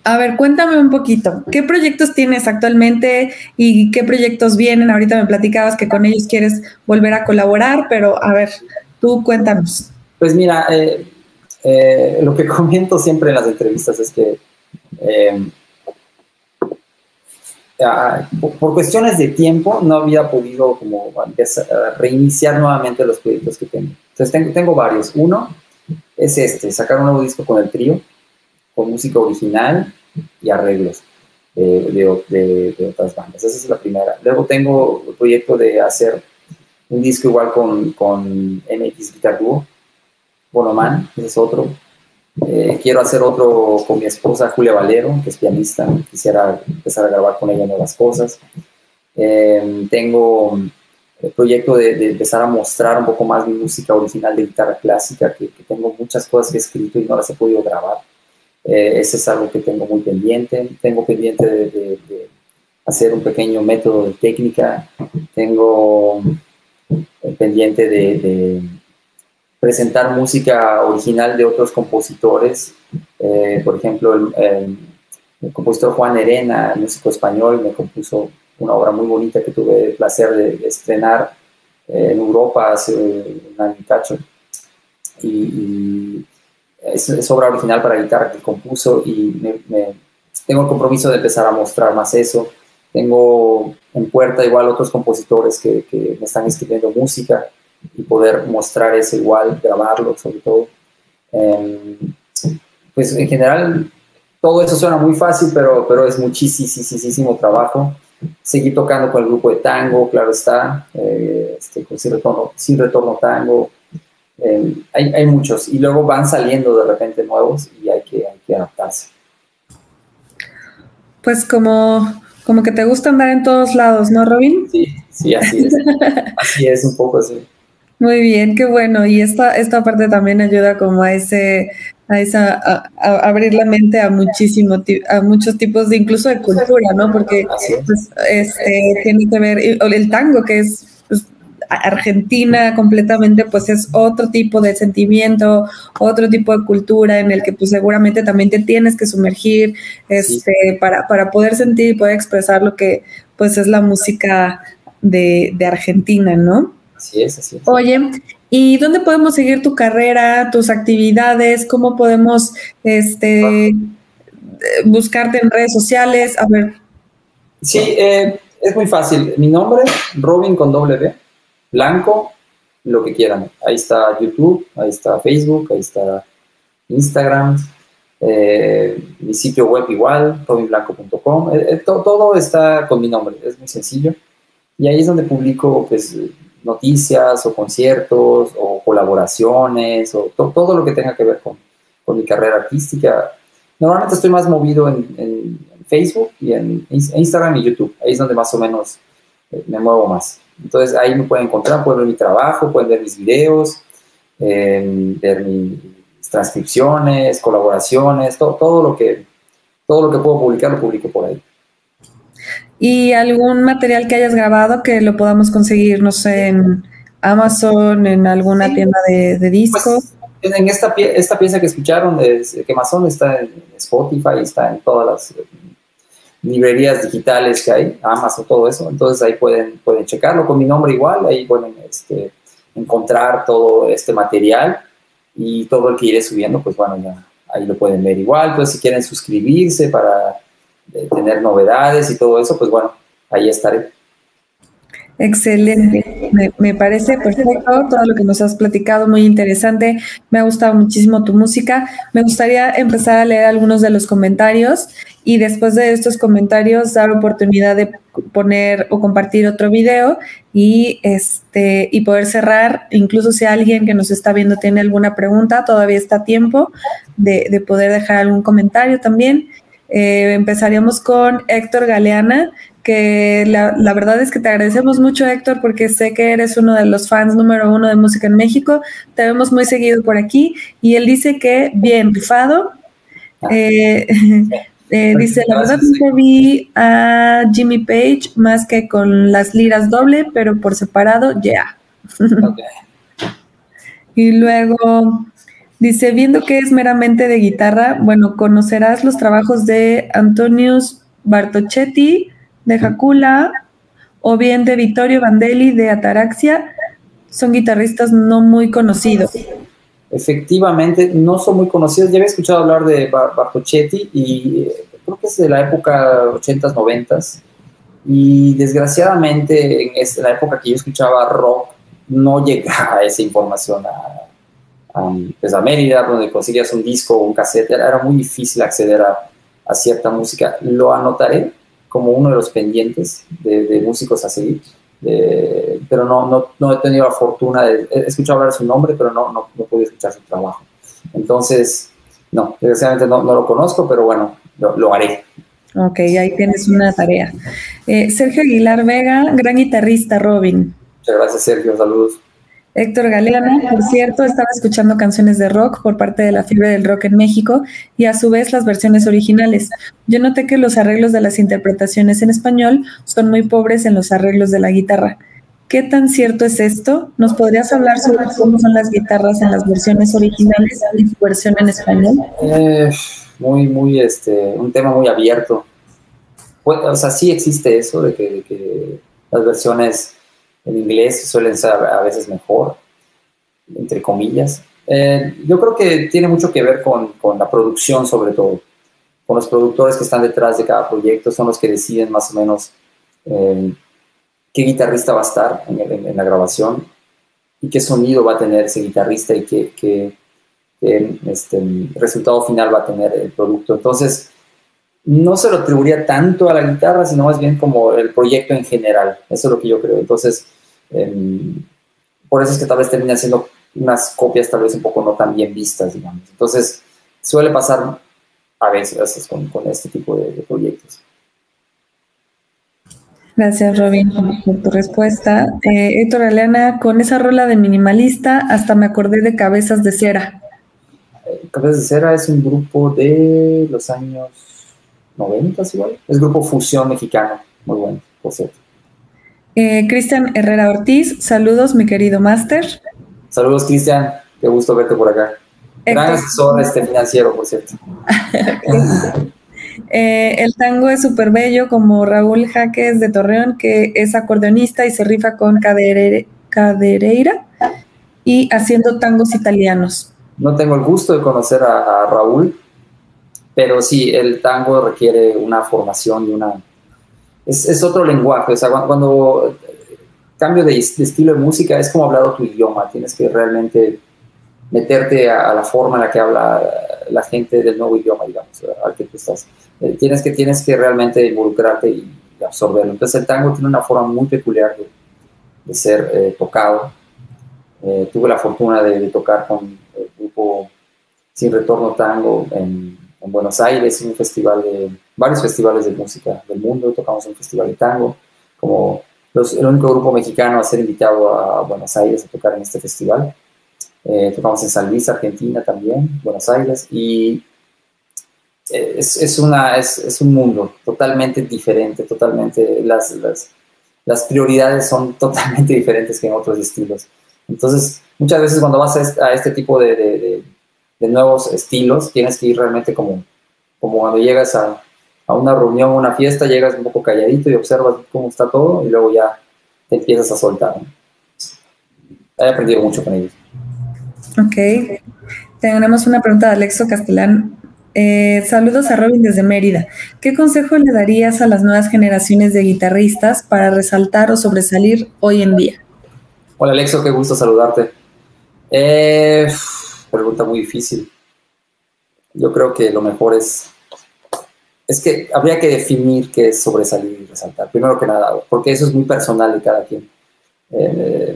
a ver, cuéntame un poquito, ¿qué proyectos tienes actualmente y qué proyectos vienen? Ahorita me platicabas que con ellos quieres volver a colaborar, pero a ver, tú cuéntanos. Pues mira, eh, eh, lo que comento siempre en las entrevistas es que eh, por cuestiones de tiempo no había podido como reiniciar nuevamente los proyectos que tengo. Entonces tengo, tengo varios. Uno es este, sacar un nuevo disco con el trío, con música original y arreglos de, de, otras bandas. Esa es la primera. Luego tengo el proyecto de hacer un disco igual con, con MX Guitar Duo, Bonoman, ese es otro. Eh, quiero hacer otro con mi esposa Julia Valero, que es pianista. Quisiera empezar a grabar con ella nuevas cosas. Eh, tengo el proyecto de, empezar a mostrar un poco más mi música original de guitarra clásica, que, tengo muchas cosas que he escrito y no las he podido grabar. Eh, ese es algo que tengo muy pendiente. Tengo pendiente de, hacer un pequeño método de técnica. Tengo pendiente de presentar música original de otros compositores. Eh, por ejemplo, el, compositor Juan Herena, músico español, me compuso una obra muy bonita que tuve el placer de, estrenar eh, en Europa hace un año y cacho. es, obra original para guitarra que compuso y tengo el compromiso de empezar a mostrar más eso. Tengo en puerta igual otros compositores que me están escribiendo música y poder mostrar eso igual, grabarlo sobre todo. Em, pues en general todo eso suena muy fácil, pero, pero es muchísimo trabajo. Seguí tocando con el grupo de tango, claro está, eh, este, con sin retorno, sin retorno tango. Em, hay, hay, muchos y luego van saliendo de repente nuevos y hay que, hay que adaptarse. Pues como, como que te gusta andar en todos lados, ¿no, Robin? Sí, sí, así es. así es, un poco así. Muy bien, qué bueno. Y esta, esta parte también ayuda como a ese, a esa, a, abrir la mente a muchísimo, a muchos tipos de incluso de cultura, ¿no? Porque pues, este, tiene que ver, el tango que es pues, Argentina completamente, pues es otro tipo de sentimiento, otro tipo de cultura en el que pues seguramente también te tienes que sumergir, este, para, para poder sentir y poder expresar lo que pues es la música de, de Argentina, ¿no? Así es, así es. Oye, ¿y dónde podemos seguir tu carrera, tus actividades? ¿Cómo podemos este, buscarte en redes sociales? A ver. Sí, eh, es muy fácil. Mi nombre, Robin con doble Blanco, lo que quieran. Ahí está YouTube, ahí está Facebook, ahí está Instagram, eh, mi sitio web igual, robinblanco.com. Eh, todo está con mi nombre, es muy sencillo. Y ahí es donde publico pues, noticias o conciertos o colaboraciones o todo lo que tenga que ver con, con, mi carrera artística. Normalmente estoy más movido en, Facebook y en Instagram y YouTube. Ahí es donde más o menos eh, me muevo más. Entonces ahí me pueden encontrar, pueden ver mi trabajo, pueden ver mis videos, eh, ver mis transcripciones, colaboraciones, todo, todo, lo que, todo lo que puedo publicar lo publico por ahí y algún material que hayas grabado que lo podamos conseguir, no sé, en Amazon, en alguna tienda de, de discos. Pues, en esta, esta pieza que escucharon, es, que Amazon está en Spotify, está en todas las eh, librerías digitales que hay, Amazon, todo eso. Entonces ahí pueden, pueden checarlo con mi nombre igual, ahí pueden este, encontrar todo este material y todo el que iré subiendo, pues bueno, ya ahí lo pueden ver igual. Pues si quieren suscribirse para tener novedades y todo eso, pues bueno, ahí estaré. Excelente, me, parece perfecto todo lo que nos has platicado, muy interesante, me ha gustado muchísimo tu música. Me gustaría empezar a leer algunos de los comentarios y después de estos comentarios dar oportunidad de poner o compartir otro video y este y poder cerrar, incluso si alguien que nos está viendo tiene alguna pregunta, todavía está a tiempo de, de poder dejar algún comentario también. Eh, empezaríamos con Héctor Galeana, que la, verdad es que te agradecemos mucho, Héctor, porque sé que eres uno de los fans número uno de música en México. Te vemos muy seguido por aquí. Y él dice que bien rifado. Eh, eh, dice, la verdad no vi a Jimmy Page más que con las liras doble, pero por separado, ya. y luego Dice, viendo que es meramente de guitarra, bueno, conocerás los trabajos de Antonius Bartochetti, de Jacula, o bien de Vittorio Vandelli, de Ataraxia. Son guitarristas no muy conocidos. Efectivamente, no son muy conocidos. Ya había escuchado hablar de Bartochetti y eh, creo que es de la época 80s, 90s. Y desgraciadamente, en la época que yo escuchaba rock, no llegaba esa información a, pues a Mérida, donde conseguías un disco o un cassette, era muy difícil acceder a, a, cierta música. Lo anotaré como uno de los pendientes de, músicos a seguir, pero no, no, no, he tenido la fortuna de, he escuchado hablar su nombre, pero no, no, no pude escuchar su trabajo. Entonces, no, desgraciadamente no, no lo conozco, pero bueno, lo, lo haré. Ok, ahí tienes una tarea. Eh, Sergio Aguilar Vega, gran guitarrista, Robin. Muchas gracias, Sergio. Saludos. Héctor Galeana, por cierto, estaba escuchando canciones de rock por parte de la fiebre del rock en México y a su vez las versiones originales. Yo noté que los arreglos de las interpretaciones en español son muy pobres en los arreglos de la guitarra. ¿Qué tan cierto es esto? ¿Nos podrías hablar sobre cómo son las guitarras en las versiones originales y su versión en español? Eh, muy, muy, este, un tema muy abierto. O sea, sí existe eso de que las versiones en inglés suelen ser a veces mejor, entre comillas, Eh, yo creo que tiene mucho que ver con, con, la producción sobre todo, con los productores que están detrás de cada proyecto, son los que deciden más o menos eh, qué guitarrista va a estar en, la grabación y qué sonido va a tener ese guitarrista y qué, qué, este, resultado final va a tener el producto. Entonces, no se lo atribuiría tanto a la guitarra, sino más bien como el proyecto en general. Eso es lo que yo creo. Entonces, em, por eso es que tal vez termina siendo unas copias tal vez un poco no tan bien vistas, digamos. Entonces, suele pasar a veces, con, este tipo de, proyectos. Gracias, Robin, por tu respuesta. Eh, Héctor Aleana, con esa rola de minimalista, hasta me acordé de Cabezas de Cera. Eh, Cabezas de Cera es un grupo de los años 90 igual. Es grupo Fusión Mexicano, muy bueno, por cierto. Eh, Cristian Herrera Ortiz, saludos, mi querido máster. Saludos, Cristian, qué gusto verte por acá. Gran asesor este financiero, por cierto. Eh, el tango es súper bello, como Raúl Jaques de Torreón, que es acordeonista y se rifa con cadereira y haciendo tangos italianos. No tengo el gusto de conocer a Raúl, pero sí, el tango requiere una formación y una... Es, otro lenguaje, o sea, cuando, cambio de, estilo de música es como hablar otro idioma, tienes que realmente meterte a, la forma en la que habla la gente del nuevo idioma, digamos, al que tú estás. Eh, tienes, que, tienes que realmente involucrarte y absorberlo. Entonces el tango tiene una forma muy peculiar de, ser eh, tocado. Eh, tuve la fortuna de, de, tocar con el grupo Sin Retorno Tango en en Buenos Aires, un festival de, varios festivales de música del mundo, tocamos un festival de tango, como el único grupo mexicano a ser invitado a Buenos Aires a tocar en este festival. Eh, tocamos en San Luis, Argentina también, Buenos Aires, y eh, es, es, una, es, es, un mundo totalmente diferente, totalmente, las, las, las, prioridades son totalmente diferentes que en otros estilos. Entonces, muchas veces cuando vas a este, tipo de de nuevos estilos, tienes que ir realmente como, como cuando llegas a, a una reunión, una fiesta, llegas un poco calladito y observas cómo está todo y luego ya te empiezas a soltar. He aprendido mucho con ellos. Ok. Tenemos una pregunta de Alexo Castellán. Eh, saludos a Robin desde Mérida. ¿Qué consejo le darías a las nuevas generaciones de guitarristas para resaltar o sobresalir hoy en día? Hola Alexo, qué gusto saludarte. Eh, pregunta muy difícil. Yo creo que lo mejor es, es que habría que definir qué es sobresalir y resaltar, primero que nada, porque eso es muy personal de cada quien. Eh,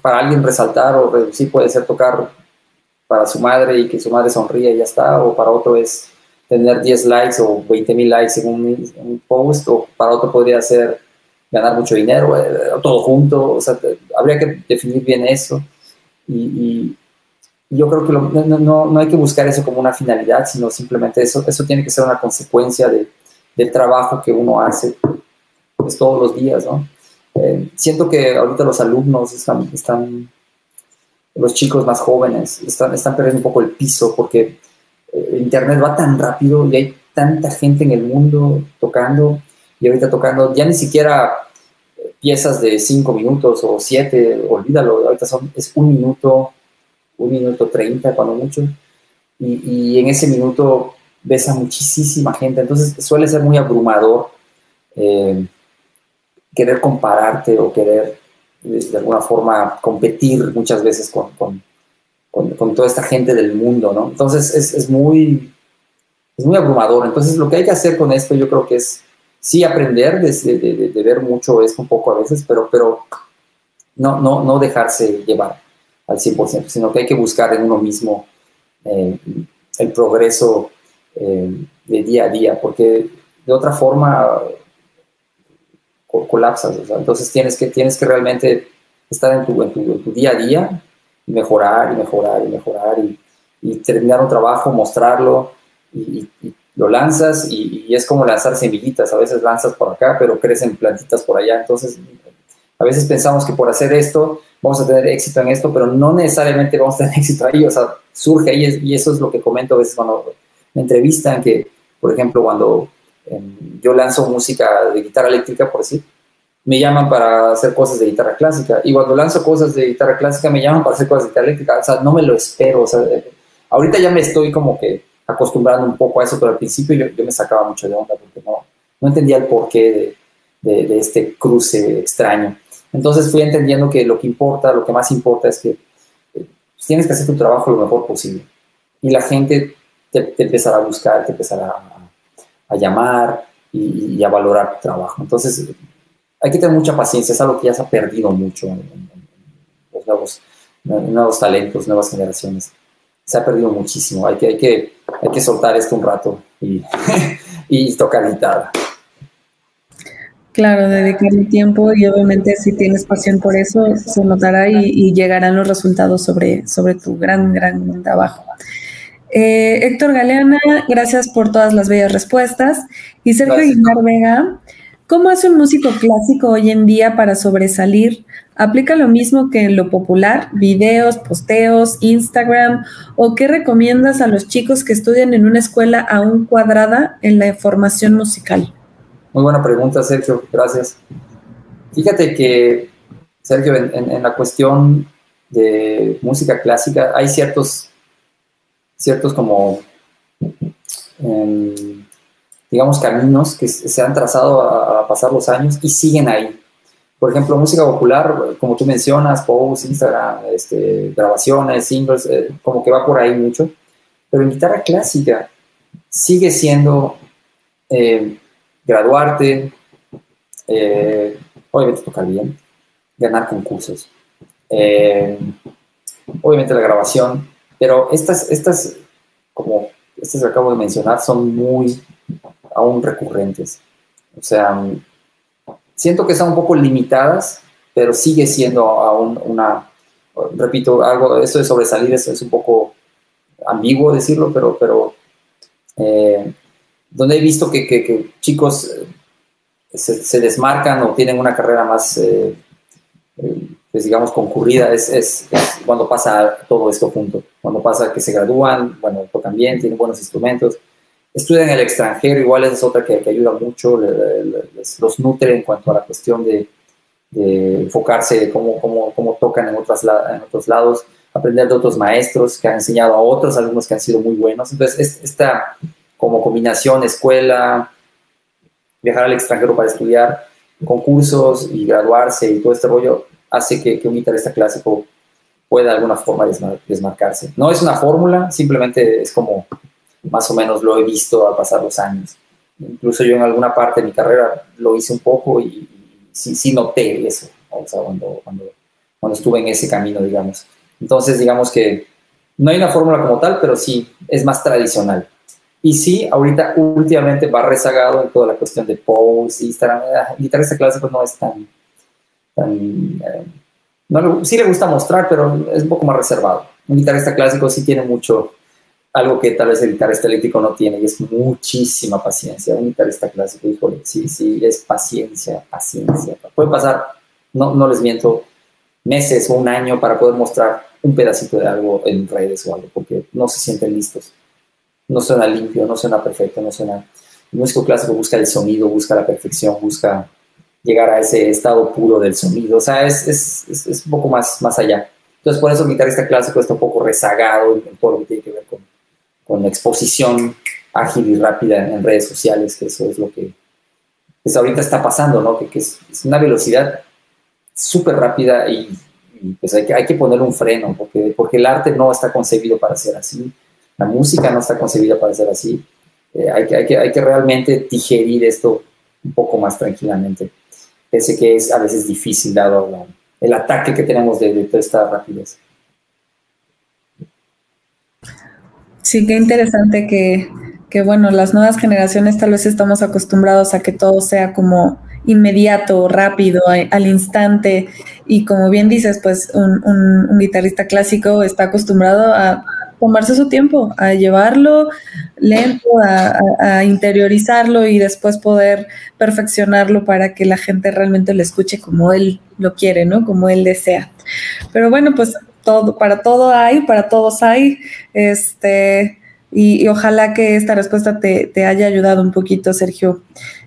para alguien resaltar o reducir puede ser tocar para su madre y que su madre sonríe y ya está, o para otro es tener 10 likes o 20 mil likes en un, post, o para otro podría ser ganar mucho dinero, eh, todo junto, o sea, habría que definir bien eso. y, yo creo que no, no, no, hay que buscar eso como una finalidad, sino simplemente eso, eso tiene que ser una consecuencia de, del trabajo que uno hace pues, todos los días, ¿no? Eh, siento que ahorita los alumnos están, están, los chicos más jóvenes, están, están perdiendo un poco el piso porque eh, Internet va tan rápido y hay tanta gente en el mundo tocando y ahorita tocando ya ni siquiera eh, piezas de cinco minutos o siete, olvídalo, ahorita son, es un minuto, un minuto treinta cuando mucho, y, en ese minuto ves a muchísima gente, entonces suele ser muy abrumador eh, querer compararte o querer de, alguna forma competir muchas veces con, con, con, toda esta gente del mundo, ¿no? Entonces es, es, muy, es muy abrumador, entonces lo que hay que hacer con esto yo creo que es sí aprender de, de, de ver mucho esto un poco a veces, pero, pero no, no, no dejarse llevar al 100%, sino que hay que buscar en uno mismo eh, el progreso eh, de día a día, porque de otra forma colapsas. entonces tienes que, tienes que realmente estar en tu, en tu, día a día y mejorar y mejorar y mejorar y, terminar un trabajo, mostrarlo y, lo lanzas y, y, es como lanzar semillitas. A veces lanzas por acá, pero crecen plantitas por allá. Entonces, a veces pensamos que por hacer esto vamos a tener éxito en esto, pero no necesariamente vamos a tener éxito ahí, o sea, surge ahí y eso es lo que comento a veces cuando me entrevistan, que por ejemplo cuando em, yo lanzo música de guitarra eléctrica, por decir, me llaman para hacer cosas de guitarra clásica. Y cuando lanzo cosas de guitarra clásica, me llaman para hacer cosas de guitarra eléctrica. O sea, no me lo espero. O sea, eh, ahorita ya me estoy como que acostumbrando un poco a eso, pero al principio yo, me sacaba mucho de onda porque no, entendía el porqué de, este cruce extraño. Entonces fui entendiendo que lo que importa, lo que más importa es que eh, tienes que hacer tu trabajo lo mejor posible. Y la gente te, empezará a buscar, te empezará a, llamar y, a valorar tu trabajo. Entonces hay que tener mucha paciencia, es algo que ya se ha perdido mucho en, los nuevos, nuevos talentos, nuevas generaciones. Se ha perdido muchísimo. Hay que, hay que, hay que soltar esto un rato y, y tocar guitarra. Claro, dedicarle tiempo y obviamente si tienes pasión por eso, se notará y, llegarán los resultados sobre, sobre tu gran, gran trabajo. Eh, Héctor Galeana, gracias por todas las bellas respuestas. Y Sergio Guimar Vega, ¿cómo hace un músico clásico hoy en día para sobresalir? ¿Aplica lo mismo que en lo popular? ¿Videos, posteos, Instagram? ¿O qué recomiendas a los chicos que estudian en una escuela aún cuadrada en la formación musical? Muy buena pregunta, Sergio. Gracias. Fíjate que, Sergio, en, la cuestión de música clásica hay ciertos, ciertos como, em, digamos, caminos que se han trazado a, pasar los años y siguen ahí. Por ejemplo, música popular, como tú mencionas, posts, Instagram, este, grabaciones, singles, eh, como que va por ahí mucho. Pero en guitarra clásica sigue siendo eh, graduarte, eh, obviamente tocar bien, ganar concursos, eh, obviamente la grabación, pero estas, estas, como estas que acabo de mencionar, son muy aún recurrentes. O sea, siento que están un poco limitadas, pero sigue siendo aún una, repito, algo, eso de sobresalir es, es un poco ambiguo decirlo, pero, pero eh, donde he visto que, chicos eh, se, desmarcan o tienen una carrera más, eh, eh, pues digamos, concurrida, es, cuando pasa todo esto junto, cuando pasa que se gradúan, bueno, tocan bien, tienen buenos instrumentos, estudian en el extranjero, igual es otra que, ayuda mucho, los nutre en cuanto a la cuestión de, enfocarse de cómo, cómo, cómo tocan en, otras, en otros lados, aprender de otros maestros que han enseñado a otros alumnos que han sido muy buenos. Entonces, esta como combinación escuela, viajar al extranjero para estudiar, concursos y graduarse y todo este rollo, hace que, un guitarrista clásico pueda de alguna forma desmarcarse. No es una fórmula, simplemente es como más o menos lo he visto al pasar los años. Incluso yo en alguna parte de mi carrera lo hice un poco y, sí, sí noté eso, cuando, cuando, cuando estuve en ese camino, digamos. Entonces, digamos que no hay una fórmula como tal, pero sí es más tradicional. Y sí, ahorita últimamente va rezagado en toda la cuestión de posts, Instagram. El guitarrista clásico no es tan... Eh, no sí le gusta mostrar, pero es un poco más reservado. Un guitarrista clásico sí tiene mucho, algo que tal vez el guitarrista eléctrico no tiene, y es muchísima paciencia. Un guitarrista clásico, híjole, sí, sí, es paciencia, paciencia. Puede pasar, no, no les miento, meses o un año para poder mostrar un pedacito de algo en redes o algo, porque no se sienten listos no suena limpio, no suena perfecto, no suena... El músico clásico busca el sonido, busca la perfección, busca llegar a ese estado puro del sonido, o sea, es, es, es, un poco más, más allá. Entonces, por eso el guitarrista clásico está un poco rezagado en, todo lo que tiene que ver con, con exposición ágil y rápida en, redes sociales, que eso es lo que pues ahorita está pasando, ¿no? Que, que es, una velocidad súper rápida y, pues hay que, hay que ponerle un freno, porque, porque el arte no está concebido para ser así la música no está concebida para ser así. Eh, hay, que, hay, que, hay que realmente digerir esto un poco más tranquilamente. Pese que es a veces difícil dado el ataque que tenemos de, de toda esta rapidez. Sí, qué interesante que, que, bueno, las nuevas generaciones tal vez estamos acostumbrados a que todo sea como inmediato, rápido, al instante. Y como bien dices, pues un, un guitarrista clásico está acostumbrado a tomarse su tiempo, a llevarlo lento, a, interiorizarlo y después poder perfeccionarlo para que la gente realmente lo escuche como él lo quiere, ¿no? Como él desea. Pero bueno, pues todo, para todo hay, para todos hay, este, y, ojalá que esta respuesta te, haya ayudado un poquito, Sergio.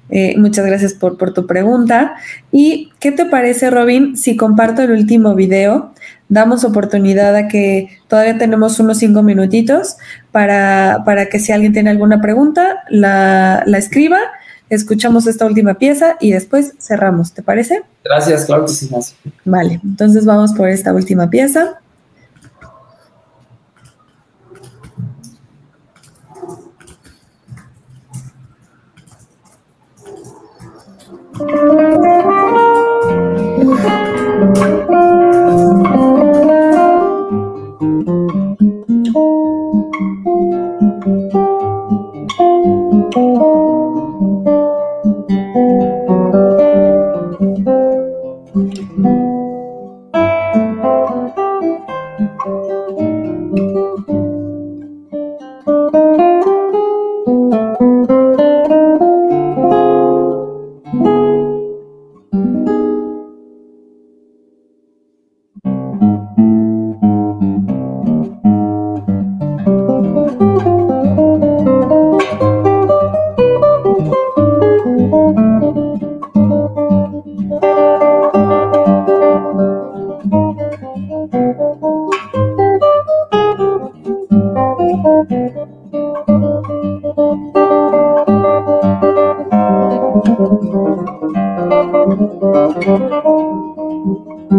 Eh, muchas gracias por, por tu pregunta. ¿Y qué te parece, Robin, si comparto el último video? Damos oportunidad a que todavía tenemos unos cinco minutitos para, para que si alguien tiene alguna pregunta, la, la escriba escuchamos esta última pieza y después cerramos, ¿te parece? Gracias, claro que sí, Vale, entonces vamos por esta última pieza. Se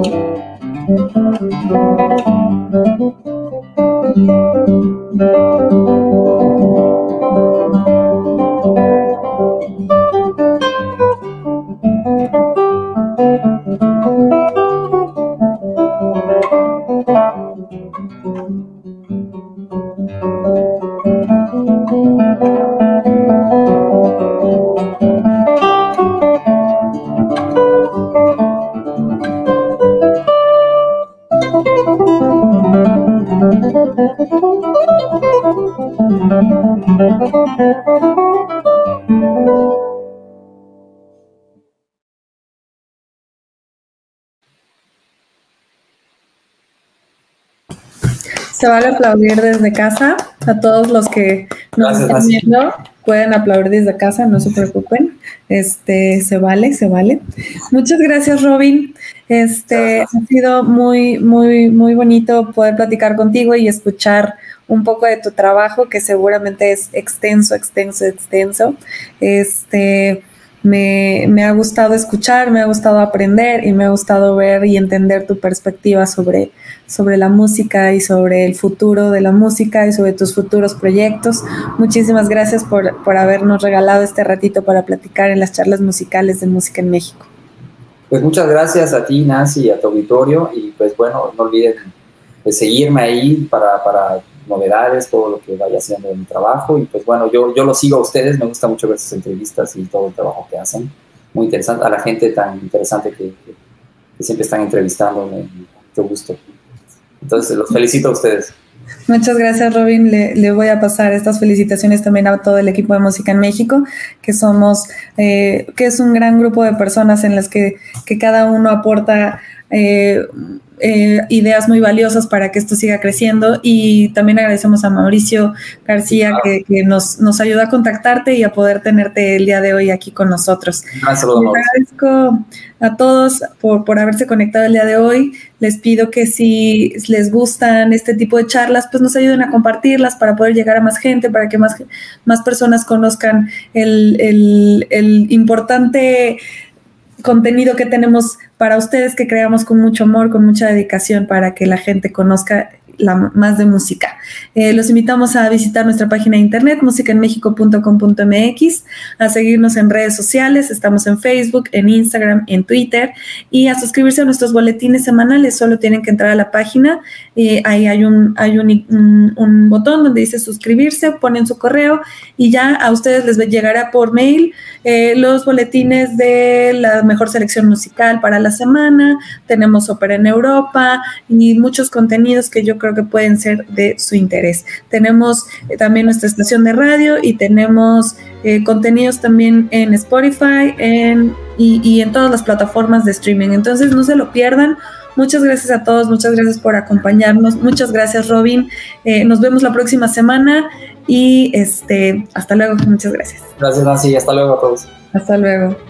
vale aplaudir desde casa. A todos los que nos están viendo pueden aplaudir desde casa, no se preocupen. Este, se vale, se vale. Muchas gracias, Robin. Este, ha sido muy, muy, muy bonito poder platicar contigo y escuchar un poco de tu trabajo, que seguramente es extenso, extenso, extenso. Este, me, me, ha gustado escuchar, me ha gustado aprender y me ha gustado ver y entender tu perspectiva sobre, sobre la música y sobre el futuro de la música y sobre tus futuros proyectos. Muchísimas gracias por, por habernos regalado este ratito para platicar en las charlas musicales de música en México. Pues muchas gracias a ti, Nancy, y a tu auditorio. Y pues bueno, no olviden de seguirme ahí para, para novedades, todo lo que vaya haciendo en mi trabajo. Y pues bueno, yo, yo lo sigo a ustedes, me gusta mucho ver sus entrevistas y todo el trabajo que hacen. Muy interesante, a la gente tan interesante que, que, siempre están entrevistando, mucho gusto. Entonces, los felicito a ustedes. Muchas gracias, Robin. Le, le, voy a pasar estas felicitaciones también a todo el equipo de música en México, que somos, eh, que es un gran grupo de personas en las que, que cada uno aporta eh, eh, ideas muy valiosas para que esto siga creciendo y también agradecemos a Mauricio García que, nos, nos ayuda a contactarte y a poder tenerte el día de hoy aquí con nosotros. Gracias, agradezco a todos por, por haberse conectado el día de hoy. Les pido que si les gustan este tipo de charlas, pues nos ayuden a compartirlas para poder llegar a más gente, para que más, más personas conozcan el, el, el importante contenido que tenemos para ustedes que creamos con mucho amor, con mucha dedicación para que la gente conozca la, más de música. Eh, los invitamos a visitar nuestra página de internet, musicaenmexico.com.mx, a seguirnos en redes sociales, estamos en Facebook, en Instagram, en Twitter, y a suscribirse a nuestros boletines semanales. Solo tienen que entrar a la página, ahí hay, un, hay un, un, botón donde dice suscribirse, ponen su correo y ya a ustedes les llegará por mail eh, los boletines de la mejor selección musical para la semana. Tenemos ópera en Europa y muchos contenidos que yo creo que pueden ser de su interés. Tenemos eh, también nuestra estación de radio y tenemos eh, contenidos también en Spotify en, y, en todas las plataformas de streaming. Entonces no se lo pierdan. Muchas gracias a todos, muchas gracias por acompañarnos, muchas gracias Robin. Eh, nos vemos la próxima semana y este, hasta luego, muchas gracias. Gracias Nancy, hasta luego a todos. Hasta luego.